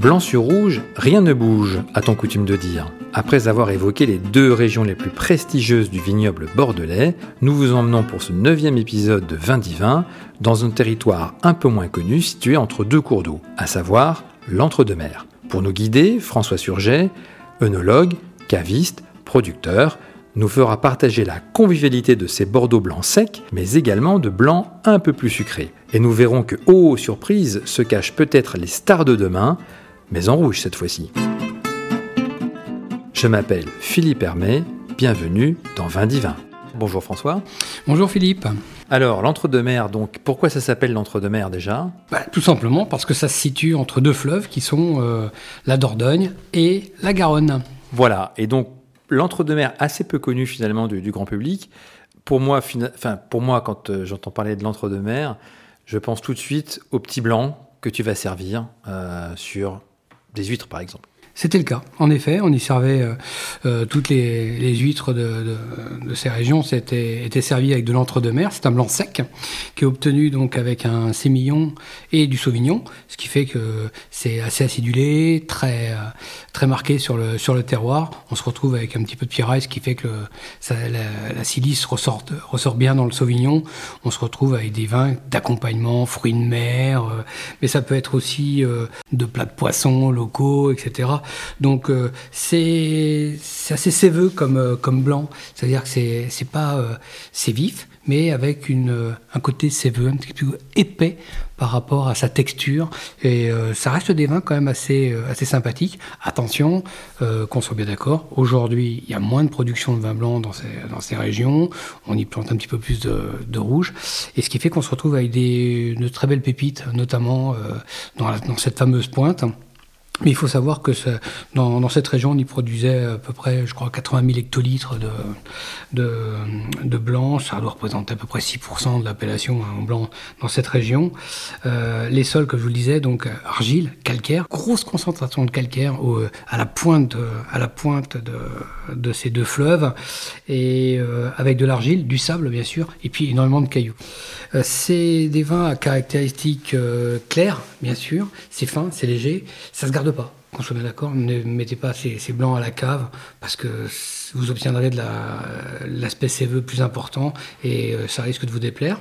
Blanc sur rouge, rien ne bouge, a-t-on coutume de dire. Après avoir évoqué les deux régions les plus prestigieuses du vignoble bordelais, nous vous emmenons pour ce neuvième épisode de Vin divin dans un territoire un peu moins connu situé entre deux cours d'eau, à savoir l'Entre-deux-Mers. Pour nous guider, François Surget, œnologue, caviste, producteur, nous fera partager la convivialité de ces Bordeaux blancs secs, mais également de blancs un peu plus sucrés. Et nous verrons que, oh surprise, se cachent peut-être les stars de demain, mais en rouge cette fois-ci. Je m'appelle Philippe Hermé, bienvenue dans Vin Divin. Bonjour François. Bonjour Philippe. Alors, l'entre-deux-mers, donc, pourquoi ça s'appelle l'entre-deux-mers déjà? Bah, Tout simplement parce que ça se situe entre deux fleuves qui sont euh, la Dordogne et la Garonne. Voilà, et donc l'entre-deux-mers assez peu connu finalement du, grand public. Pour moi, enfin, pour moi quand euh, j'entends parler de l'entre-deux-mers, je pense tout de suite au petit blanc que tu vas servir euh, sur des huîtres, par exemple. C'était le cas, en effet. On y servait euh, euh, toutes les, huîtres de, ces régions. C'était était servi avec de l'entre-deux-mer. C'est un blanc sec qui est obtenu donc avec un sémillon et du sauvignon, ce qui fait que c'est assez acidulé, très euh, très marqué sur le sur le terroir. On se retrouve avec un petit peu de pierraille, ce qui fait que la, silice ressort ressort bien dans le sauvignon. On se retrouve avec des vins d'accompagnement, fruits de mer, mais ça peut être aussi de plats de poissons locaux, etc. Donc euh, c'est assez séveux comme, euh, comme blanc, c'est-à-dire que c'est pas euh, vif, mais avec une, un côté séveux, un petit peu épais par rapport à sa texture. Et ça reste des vins quand même assez, assez sympathiques. Attention, qu'on soit bien d'accord, aujourd'hui, il y a moins de production de vin blanc dans ces, dans ces régions. On y plante un petit peu plus de, de rouge. Et ce qui fait qu'on se retrouve avec des, de très belles pépites, notamment dans, dans cette fameuse pointe. Mais il faut savoir que dans, cette région, on y produisait à peu près, je crois, 80 000 hectolitres de, blanc. Ça doit représenter à peu près 6% de l'appellation en blanc dans cette région. Euh, les sols, comme je vous le disais, donc argile, calcaire, grosse concentration de calcaire au, à la pointe, à la pointe de, ces deux fleuves, et euh, avec de l'argile, du sable bien sûr, et puis énormément de cailloux. Euh, c'est des vins à caractéristiques claires, bien sûr. C'est fin, c'est léger, ça se garde pas. Qu'on soit bien d'accord, ne mettez pas ces, blancs à la cave parce que vous obtiendrez de l'aspect séveux plus important et euh, ça risque de vous déplaire.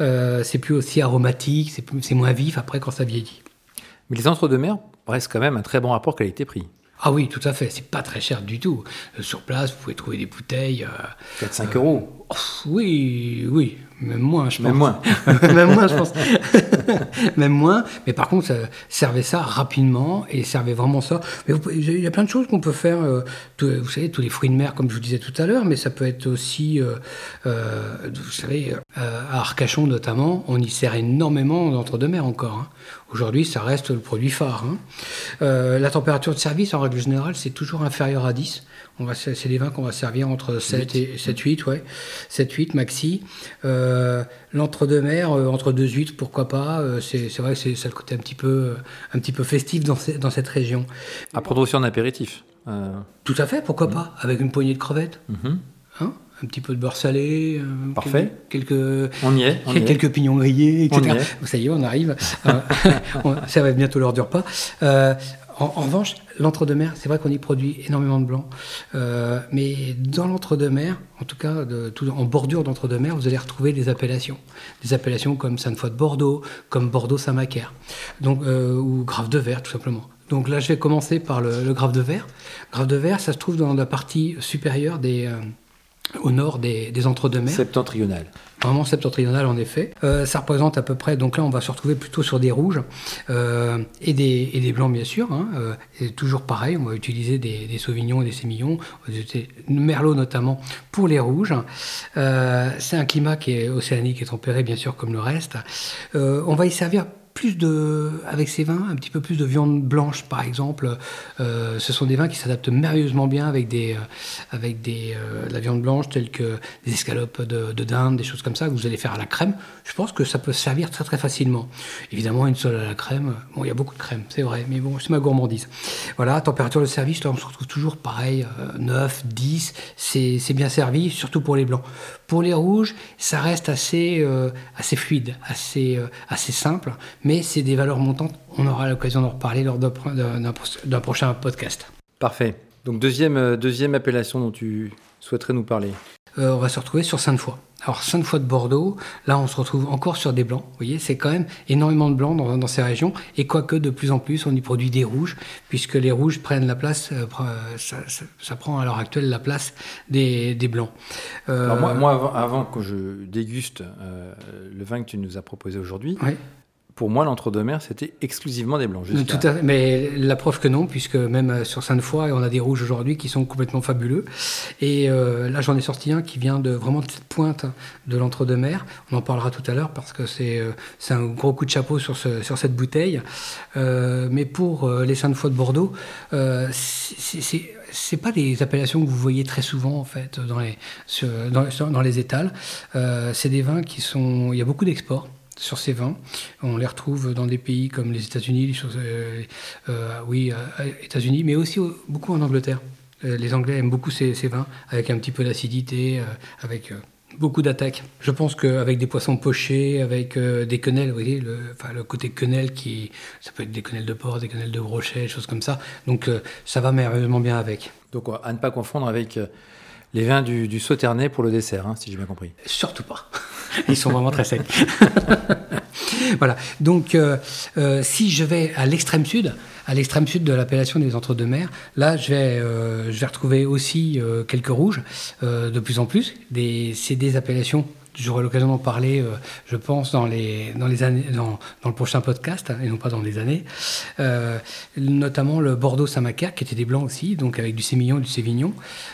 Euh, c'est plus aussi aromatique, c'est moins vif après quand ça vieillit. Mais les entre-deux-mer restent quand même un très bon rapport qualité-prix. Ah oui, tout à fait. C'est pas très cher du tout. Euh, sur place, vous pouvez trouver des bouteilles. 4-5 euros. oui, oui. Même moins, je pense. Même moins. Même moins, je pense. Même moins. Mais par contre, servez ça rapidement et servez vraiment ça. Mais il y a plein de choses qu'on peut faire. Euh, vous savez, tous les fruits de mer, comme je vous disais tout à l'heure, mais ça peut être aussi, euh, euh, vous savez, à Arcachon notamment, on y sert énormément d'entre-deux-mer encore. Hein. Aujourd'hui, ça reste le produit phare. Hein. la température de service, en règle générale, c'est toujours inférieur à 10 c'est des vins qu'on va servir entre 7 et 7, 8, ouais. 7, 8 maxi. Euh, l'entre-deux-mer, euh, entre deux huîtres, pourquoi pas. Euh, c'est vrai que c'est ça le côté un petit peu, un petit peu festif dans, dans cette région. À prendre aussi en apéritif. Tout à fait, pourquoi pas, avec une poignée de crevettes. Mm-hmm. Hein un petit peu de beurre salé, Parfait. quelques, on y est, quelques pignons grillés, etc. Ça y est, on arrive. ça va bientôt l'heure du repas. En, revanche, l'entre-deux-mer, c'est vrai qu'on y produit énormément de blanc, euh, mais dans l'entre-deux-mer, en tout cas en bordure d'entre-deux-mer, vous allez retrouver des appellations, des appellations comme Sainte-Foy de Bordeaux, comme Bordeaux-Saint-Macaire, euh, ou Grave de Verre tout simplement. Donc là, je vais commencer par le, Grave de Verre. Grave de Verre, ça se trouve dans la partie supérieure des euh, au nord des, entre-deux-mers. Septentrional. Vraiment septentrional en effet. Euh, ça représente à peu près, donc là on va se retrouver plutôt sur des rouges euh, et, des, et, des, blancs bien sûr. Hein, euh, et toujours pareil, on va utiliser des, des sauvignons et des sémillons, merlot notamment pour les rouges. c'est un climat qui est océanique et tempéré bien sûr comme le reste. on va y servir plus de, avec ces vins, un petit peu plus de viande blanche, par exemple. Euh, ce sont des vins qui s'adaptent merveilleusement bien avec des, euh, avec des, euh, la viande blanche, telle que des escalopes de, dinde, des choses comme ça que vous allez faire à la crème. Je pense que ça peut servir très très facilement. Évidemment, une seule à la crème. Bon, il y a beaucoup de crème, c'est vrai, mais bon, c'est ma gourmandise. Voilà, température de service, là, on se retrouve toujours pareil, 9, 10, c'est bien servi, surtout pour les blancs. Pour les rouges, ça reste assez, assez fluide, assez, assez simple mais c'est des valeurs montantes. On aura l'occasion d'en reparler lors d'un prochain podcast. Parfait. Donc euh, deuxième appellation dont tu souhaiterais nous parler. Euh, on va se retrouver sur Sainte-Foy. Alors Sainte-Foy de Bordeaux, là on se retrouve encore sur des blancs. Vous voyez, c'est quand même énormément de blancs dans, ces régions. Et quoique de plus en plus on y produit des rouges, puisque les rouges prennent la place, euh, ça, prend à l'heure actuelle la place des, blancs. moi, avant, que je déguste le vin que tu nous as proposé aujourd'hui, pour moi, l'entre-deux-mer, c'était exclusivement des blancs. Mais la preuve que non, puisque même euh, sur Sainte-Foy, on a des rouges aujourd'hui qui sont complètement fabuleux. Et euh, là, j'en ai sorti un qui vient de vraiment de cette pointe de l'entre-deux-mer. On en parlera tout à l'heure parce que c'est euh, un gros coup de chapeau sur, sur cette bouteille. mais pour les Sainte-Foy de Bordeaux, c'est c'est pas des appellations que vous voyez très souvent en fait dans les, dans, dans les étals. c'est des vins qui sont. Il y a beaucoup d'exports sur ces vins. On les retrouve dans des pays comme les États-Unis, euh, euh, oui, euh, États-Unis, mais aussi beaucoup en Angleterre. les Anglais aiment beaucoup ces, vins, avec un petit peu d'acidité, avec beaucoup d'attaques. Je pense qu'avec des poissons pochés, avec des quenelles, vous voyez, le, enfin, le côté quenelle qui, ça peut être des quenelles de porc, des quenelles de brochet, choses comme ça. Donc ça va merveilleusement bien avec. Donc à ne pas confondre avec les vins du, du Sauternay pour le dessert, hein, si j'ai bien compris. Surtout pas. Ils sont vraiment très secs. voilà. Donc, euh, euh, si je vais à l'extrême sud, à l'extrême sud de l'appellation des Entre-deux-Mers, là, je vais, euh, je vais retrouver aussi quelques rouges, de plus en plus. C'est des appellations J'aurai l'occasion d'en parler, euh, je pense, dans, les, les le prochain podcast, et non pas dans des années. Euh, notamment le Bordeaux-Saint-Macaire, qui était des blancs aussi, donc avec du Sémillon et du Sévignon.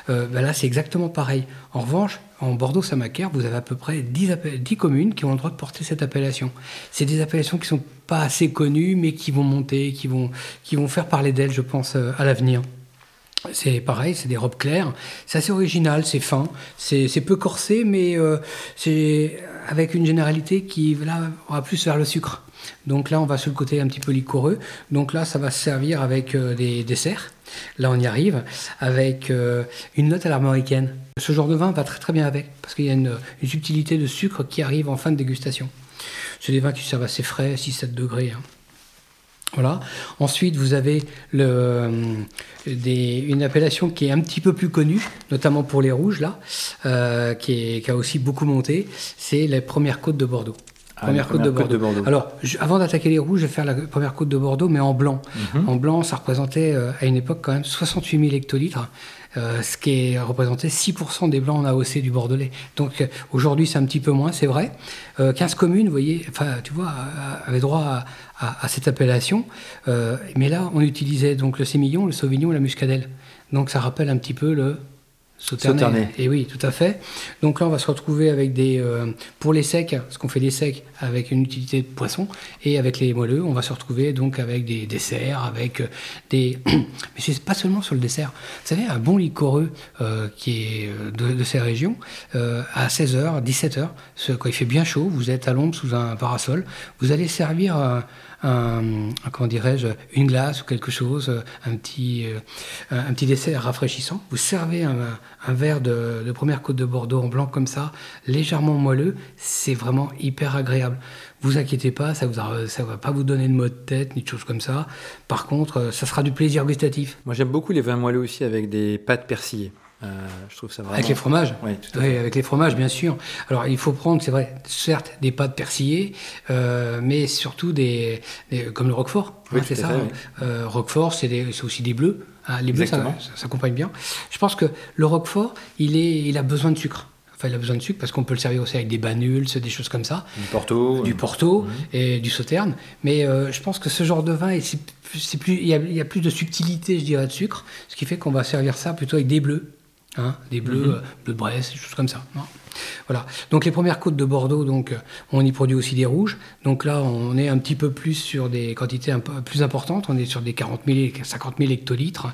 Euh, ben là, c'est exactement pareil. En revanche, en Bordeaux-Saint-Macaire, vous avez à peu près 10, 10, communes qui ont le droit de porter cette appellation. C'est des appellations qui ne sont pas assez connues, mais qui vont monter, qui vont faire parler d'elles, je pense, à l'avenir. C'est pareil, c'est des robes claires. C'est assez original, c'est fin, c'est peu corsé, mais euh, c'est avec une généralité qui là va plus vers le sucre. Donc là, on va sur le côté un petit peu liquoreux. Donc là, ça va se servir avec euh, des desserts. Là, on y arrive avec euh, une note à l'armoricaine. Ce genre de vin va très très bien avec parce qu'il y a une, subtilité de sucre qui arrive en fin de dégustation. C'est des vins qui servent assez frais, 6-7 degrés. Hein. Voilà. Ensuite, vous avez le, une appellation qui est un petit peu plus connue, notamment pour les rouges, là, euh, qui, a aussi beaucoup monté, c'est la première côte de Bordeaux. Ah, première, côte, de Bordeaux. Alors, avant d'attaquer les rouges, je vais faire la première côte de Bordeaux, mais en blanc. Mhm. En blanc, ça représentait euh, à une époque quand même 68 000 hectolitres. Euh, ce qui est représenté 6% des blancs en AOC du Bordelais. Donc euh, aujourd'hui, c'est un petit peu moins, c'est vrai. 15 euh, communes, vous voyez, enfin, tu vois, avaient droit à, cette appellation. mais là, on utilisait donc le sémillon, le sauvignon et la muscadelle. Donc ça rappelle un petit peu le Sauternay. Et oui, tout à fait. Donc là, on va se retrouver avec des. Euh, pour les secs, ce qu'on fait des secs avec une utilité de poisson, et avec les moelleux, on va se retrouver donc avec des desserts, avec euh, des. Mais c'est pas seulement sur le dessert. Vous savez, un bon liquoreux euh, qui est de, ces régions, à 16h, 17h, quand il fait bien chaud, vous êtes à l'ombre sous un parasol, vous allez servir un, comment dirais-je, une glace ou quelque chose, un petit, euh, un petit dessert rafraîchissant. Vous servez un, verre de, première côte de Bordeaux en blanc comme ça, légèrement moelleux, c'est vraiment hyper agréable. Vous inquiétez pas, ça ne ça va pas vous donner de maux de tête ni de choses comme ça. Par contre, ça sera du plaisir gustatif. Moi j'aime beaucoup les vins moelleux aussi avec des pâtes persillées. Euh, je trouve ça vraiment... Avec les fromages Oui, avec les fromages, bien sûr. Alors, il faut prendre, c'est vrai, certes, des pâtes persillées, euh, mais surtout des, comme le Roquefort, hein, c'est ça. Euh, Roquefort, c'est aussi des bleus. Hein, les bleus, ça, s'accompagne bien. Je pense que le Roquefort, il, est, il a besoin de sucre. Enfin, il a besoin de sucre parce qu'on peut le servir aussi avec des banules, des choses comme ça. Du Porto. Du Porto et du Sauterne. Mais je pense que ce genre de vin, c'est plus, il y, a, il y, a, plus de subtilité, je dirais, de sucre, ce qui fait qu'on va servir ça plutôt avec des bleus. Hein, des bleus, mhm. euh, bleus de Brest, des choses comme ça. Voilà. Donc les premières côtes de Bordeaux, donc euh, on y produit aussi des rouges. Donc là, on est un petit peu plus sur des quantités un peu plus importantes. On est sur des 40 000, 50 000 hectolitres.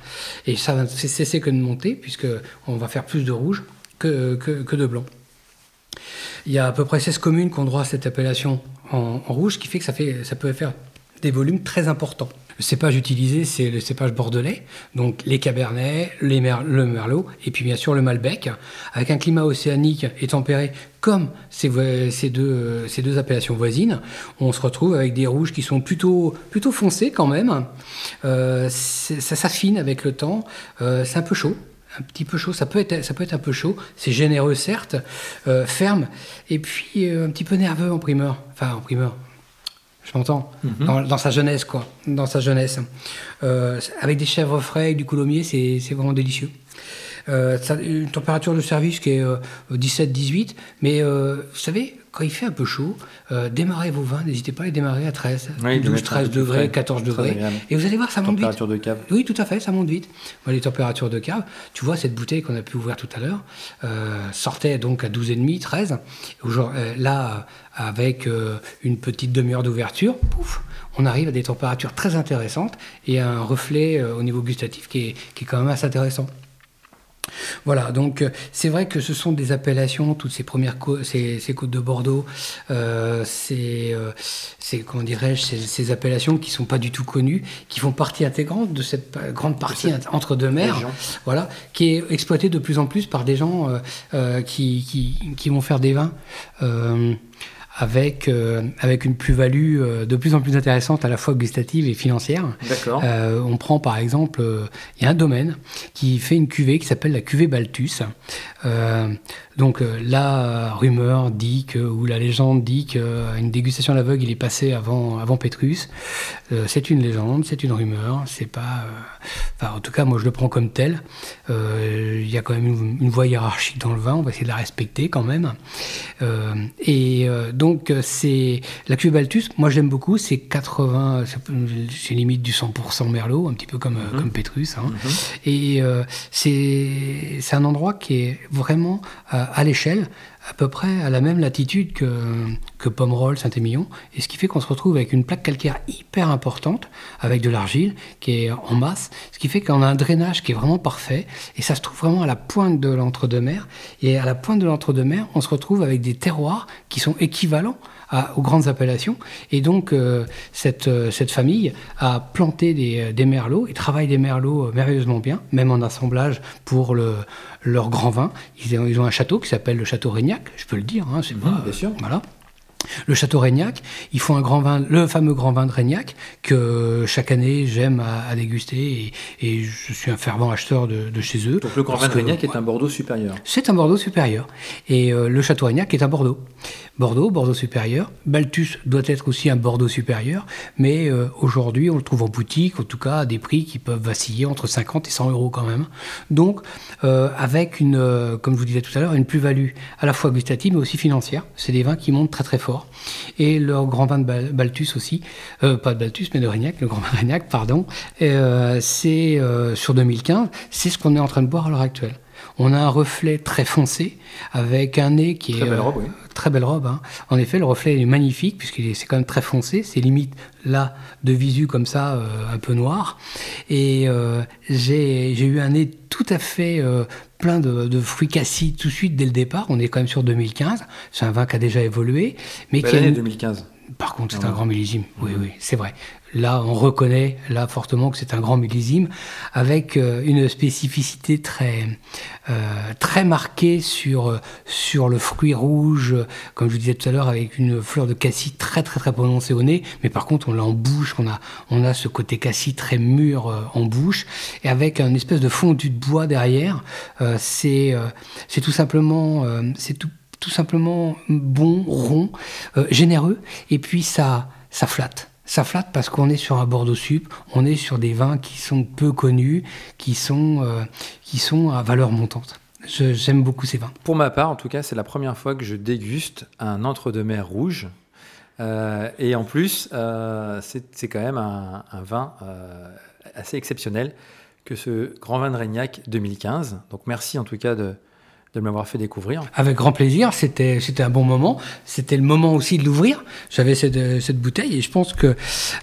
Et ça va cesser que de monter, puisque on va faire plus de rouge que, que, de blanc. Il y a à peu près 16 communes qui ont droit à cette appellation en, rouge, ce qui fait que ça, fait, ça peut faire des volumes très importants. Le cépage utilisé, c'est le cépage bordelais, donc les cabernets, les le merlot, et puis bien sûr le malbec, avec un climat océanique et tempéré comme ces, ces, deux, ces deux appellations voisines. On se retrouve avec des rouges qui sont plutôt, plutôt foncés quand même. Euh, ça s'affine avec le temps. Euh, c'est un peu chaud un petit peu chaud, ça peut être, ça peut être un peu chaud, c'est généreux certes, euh, ferme, et puis un petit peu nerveux en primeur, enfin en primeur, je m'entends, mhm. dans, sa jeunesse, quoi, dans sa jeunesse. Euh, avec des chèvres frais, du coulommiers, c'est vraiment délicieux. Euh, une température de service qui est 17-18, euh, mais vous savez, quand il fait un peu chaud, démarrez vos vins, n'hésitez pas à les démarrer à 13, 12, 13 degrés, 14 degrés. Et vous allez voir, ça monte vite. Température de cave Oui, tout à fait, ça monte vite. les températures de cave, tu vois, cette bouteille qu'on a pu ouvrir tout à l'heure sortait donc à 12,5, 13. là, avec euh, une petite demi-heure d'ouverture, pouf, on arrive à des températures très intéressantes et un reflet euh, au niveau gustatif qui est, qui est, quand même assez intéressant. Voilà, donc euh, c'est vrai que ce sont des appellations, toutes ces premières côtes, ces, côtes de Bordeaux, euh, comment dirais-je, ces, appellations qui sont pas du tout connues, qui font partie intégrante de cette grande partie entre deux mers, voilà, qui est exploitée de plus en plus par des gens qui, qui, qui, vont faire des vins avec, euh, avec une plus-value euh, de plus en plus intéressante à la fois gustative et financière. D'accord. Euh, on prend par exemple, il y a un domaine qui fait une cuvée qui s'appelle la cuvée Balthus. Donc la rumeur dit que, ou la légende dit qu'une dégustation à l'aveugle, il est passé avant, avant Petrus. C'est une légende, c'est une rumeur, c'est pas... Euh, en tout cas, moi je le prends comme tel. Il y a quand même une, voie hiérarchique dans le vin, on va essayer de la respecter quand même. et donc c'est... La cuve Balthus, moi j'aime beaucoup, c'est 80... C'est limite du 100% Merlot, un petit peu comme, mhm. comme Petrus. Hein. Mhm. Et c'est un endroit qui est vraiment à l'échelle, à peu près à la même latitude que, que Pomerol, Saint-Émilion, et ce qui fait qu'on se retrouve avec une plaque calcaire hyper importante, avec de l'argile qui est en masse, ce qui fait qu'on a un drainage qui est vraiment parfait, et ça se trouve vraiment à la pointe de l'entre-deux-mers, et à la pointe de l'entre-deux-mers, on se retrouve avec des terroirs qui sont équivalents aux grandes appellations. Et donc, euh, cette, euh, cette famille a planté des, euh, des merlots et travaille des merlots merveilleusement bien, même en assemblage pour le, leur grand vin. Ils ont, ils ont un château qui s'appelle le Château Régnac, je peux le dire. Hein, c'est pas, bien sûr. Voilà le Château Régnac. Ils font un grand vin, le fameux grand vin de Régnac, que chaque année j'aime à, déguster et, je suis un fervent acheteur de, chez eux. Donc le grand vin de Régnac est un Bordeaux supérieur. C'est un Bordeaux supérieur. Et euh, le Château Régnac est un Bordeaux. Bordeaux, Bordeaux supérieur. Balthus doit être aussi un Bordeaux supérieur, mais euh, aujourd'hui on le trouve en boutique, en tout cas à des prix qui peuvent vaciller entre 50 et 100 euros quand même. Donc euh, avec une, comme je vous disais tout à l'heure, une plus-value à la fois gustative mais aussi financière. C'est des vins qui montent très très fort et leur grand vin de Balthus aussi, euh, pas de Balthus, mais de Régnac, le grand vin de pardon, euh, c'est euh, sur 2015, c'est ce qu'on est en train de boire à l'heure actuelle. On a un reflet très foncé, avec un nez qui très est... Belle robe, oui. Très belle robe. Hein. En effet, le reflet est magnifique, puisqu'il c'est quand même très foncé. C'est limite là, de visu comme ça, un peu noir. Et j'ai eu un nez tout à fait plein de, fruits cassis tout de suite dès le départ. On est quand même sur 2015. C'est un vin qui a déjà évolué. Mais qui année 2015. Par contre, c'est un grand millésime. Oui, oui, c'est vrai. Là, on reconnaît là fortement que c'est un grand millésime avec euh, une spécificité très euh, très marquée sur sur le fruit rouge, comme je vous disais tout à l'heure, avec une fleur de cassis très très très prononcée au nez. Mais par contre, on l'a en bouche, on a on a ce côté cassis très mûr euh, en bouche et avec un espèce de fondu de bois derrière. c'est c'est tout simplement c'est tout tout simplement bon, rond, généreux, et puis ça, ça flatte ça flatte parce qu'on est sur un Bordeaux Sup, on est sur des vins qui sont peu connus, qui sont, euh, qui sont à valeur montante. J'aime beaucoup ces vins. Pour ma part, en tout cas, c'est la première fois que je déguste un entre-deux-mer rouge. Euh, et en plus, euh, c'est quand même un, vin assez exceptionnel que ce Grand Vin de Régnac 2015. Donc merci en tout cas de, de m'avoir fait découvrir. Avec grand plaisir, c'était c'était un bon moment. C'était le moment aussi de l'ouvrir. J'avais cette, cette bouteille et je pense que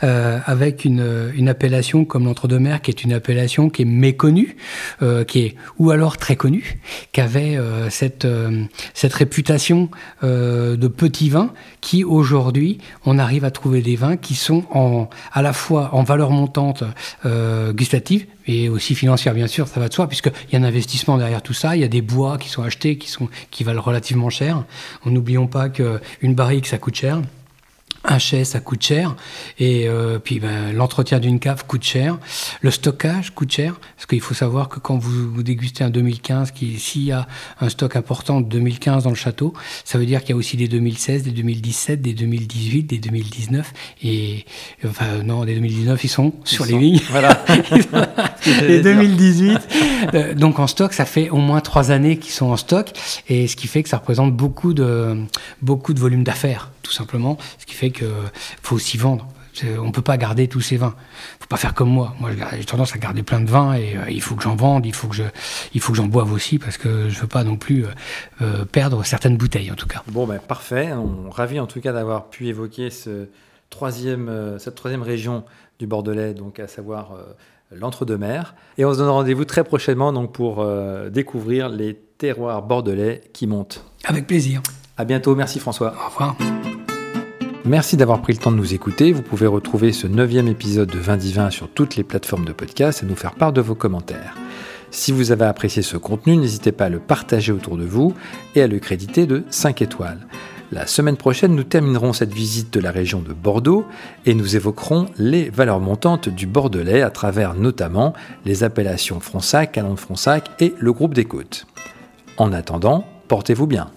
euh, avec une, une appellation comme l'entre-deux-mer, qui est une appellation qui est méconnue, euh, qui est ou alors très connue, qui avait euh, cette euh, cette réputation euh, de petit vin, qui aujourd'hui on arrive à trouver des vins qui sont en à la fois en valeur montante euh, gustative et aussi financière bien sûr, ça va de soi, puisqu'il y a un investissement derrière tout ça, il y a des bois qui sont achetés, qui, sont, qui valent relativement cher. N'oublions pas qu'une barrique, ça coûte cher. Un chai, ça coûte cher. Et euh, puis ben, l'entretien d'une cave coûte cher. Le stockage coûte cher. Parce qu'il faut savoir que quand vous, vous dégustez un 2015, s'il y a un stock important de 2015 dans le château, ça veut dire qu'il y a aussi des 2016, des 2017, des 2018, des 2019. Et enfin, non, des 2019, ils sont Ils sur sont- les lignes. Voilà. Et 2018. Euh, donc en stock, ça fait au moins trois années qu'ils sont en stock, et ce qui fait que ça représente beaucoup de beaucoup de volume d'affaires, tout simplement. Ce qui fait que faut aussi vendre. On peut pas garder tous ces vins. Faut pas faire comme moi. Moi, j'ai tendance à garder plein de vins et euh, il faut que j'en vende, il faut que je, il faut que j'en boive aussi parce que je veux pas non plus euh, euh, perdre certaines bouteilles en tout cas. Bon, ben, parfait. On ravi en tout cas d'avoir pu évoquer ce troisième, euh, cette troisième région du Bordelais, donc à savoir l'entre-deux-mers. Et on se donne rendez-vous très prochainement donc, pour découvrir les terroirs bordelais qui montent. Avec plaisir. À bientôt. Merci François. Au revoir. Merci d'avoir pris le temps de nous écouter. Vous pouvez retrouver ce neuvième épisode de Vin Divin sur toutes les plateformes de podcast et nous faire part de vos commentaires. Si vous avez apprécié ce contenu, n'hésitez pas à le partager autour de vous et à le créditer de 5 étoiles. La semaine prochaine, nous terminerons cette visite de la région de Bordeaux et nous évoquerons les valeurs montantes du Bordelais à travers notamment les appellations Fronsac, Canon de Fronsac et le groupe des Côtes. En attendant, portez-vous bien.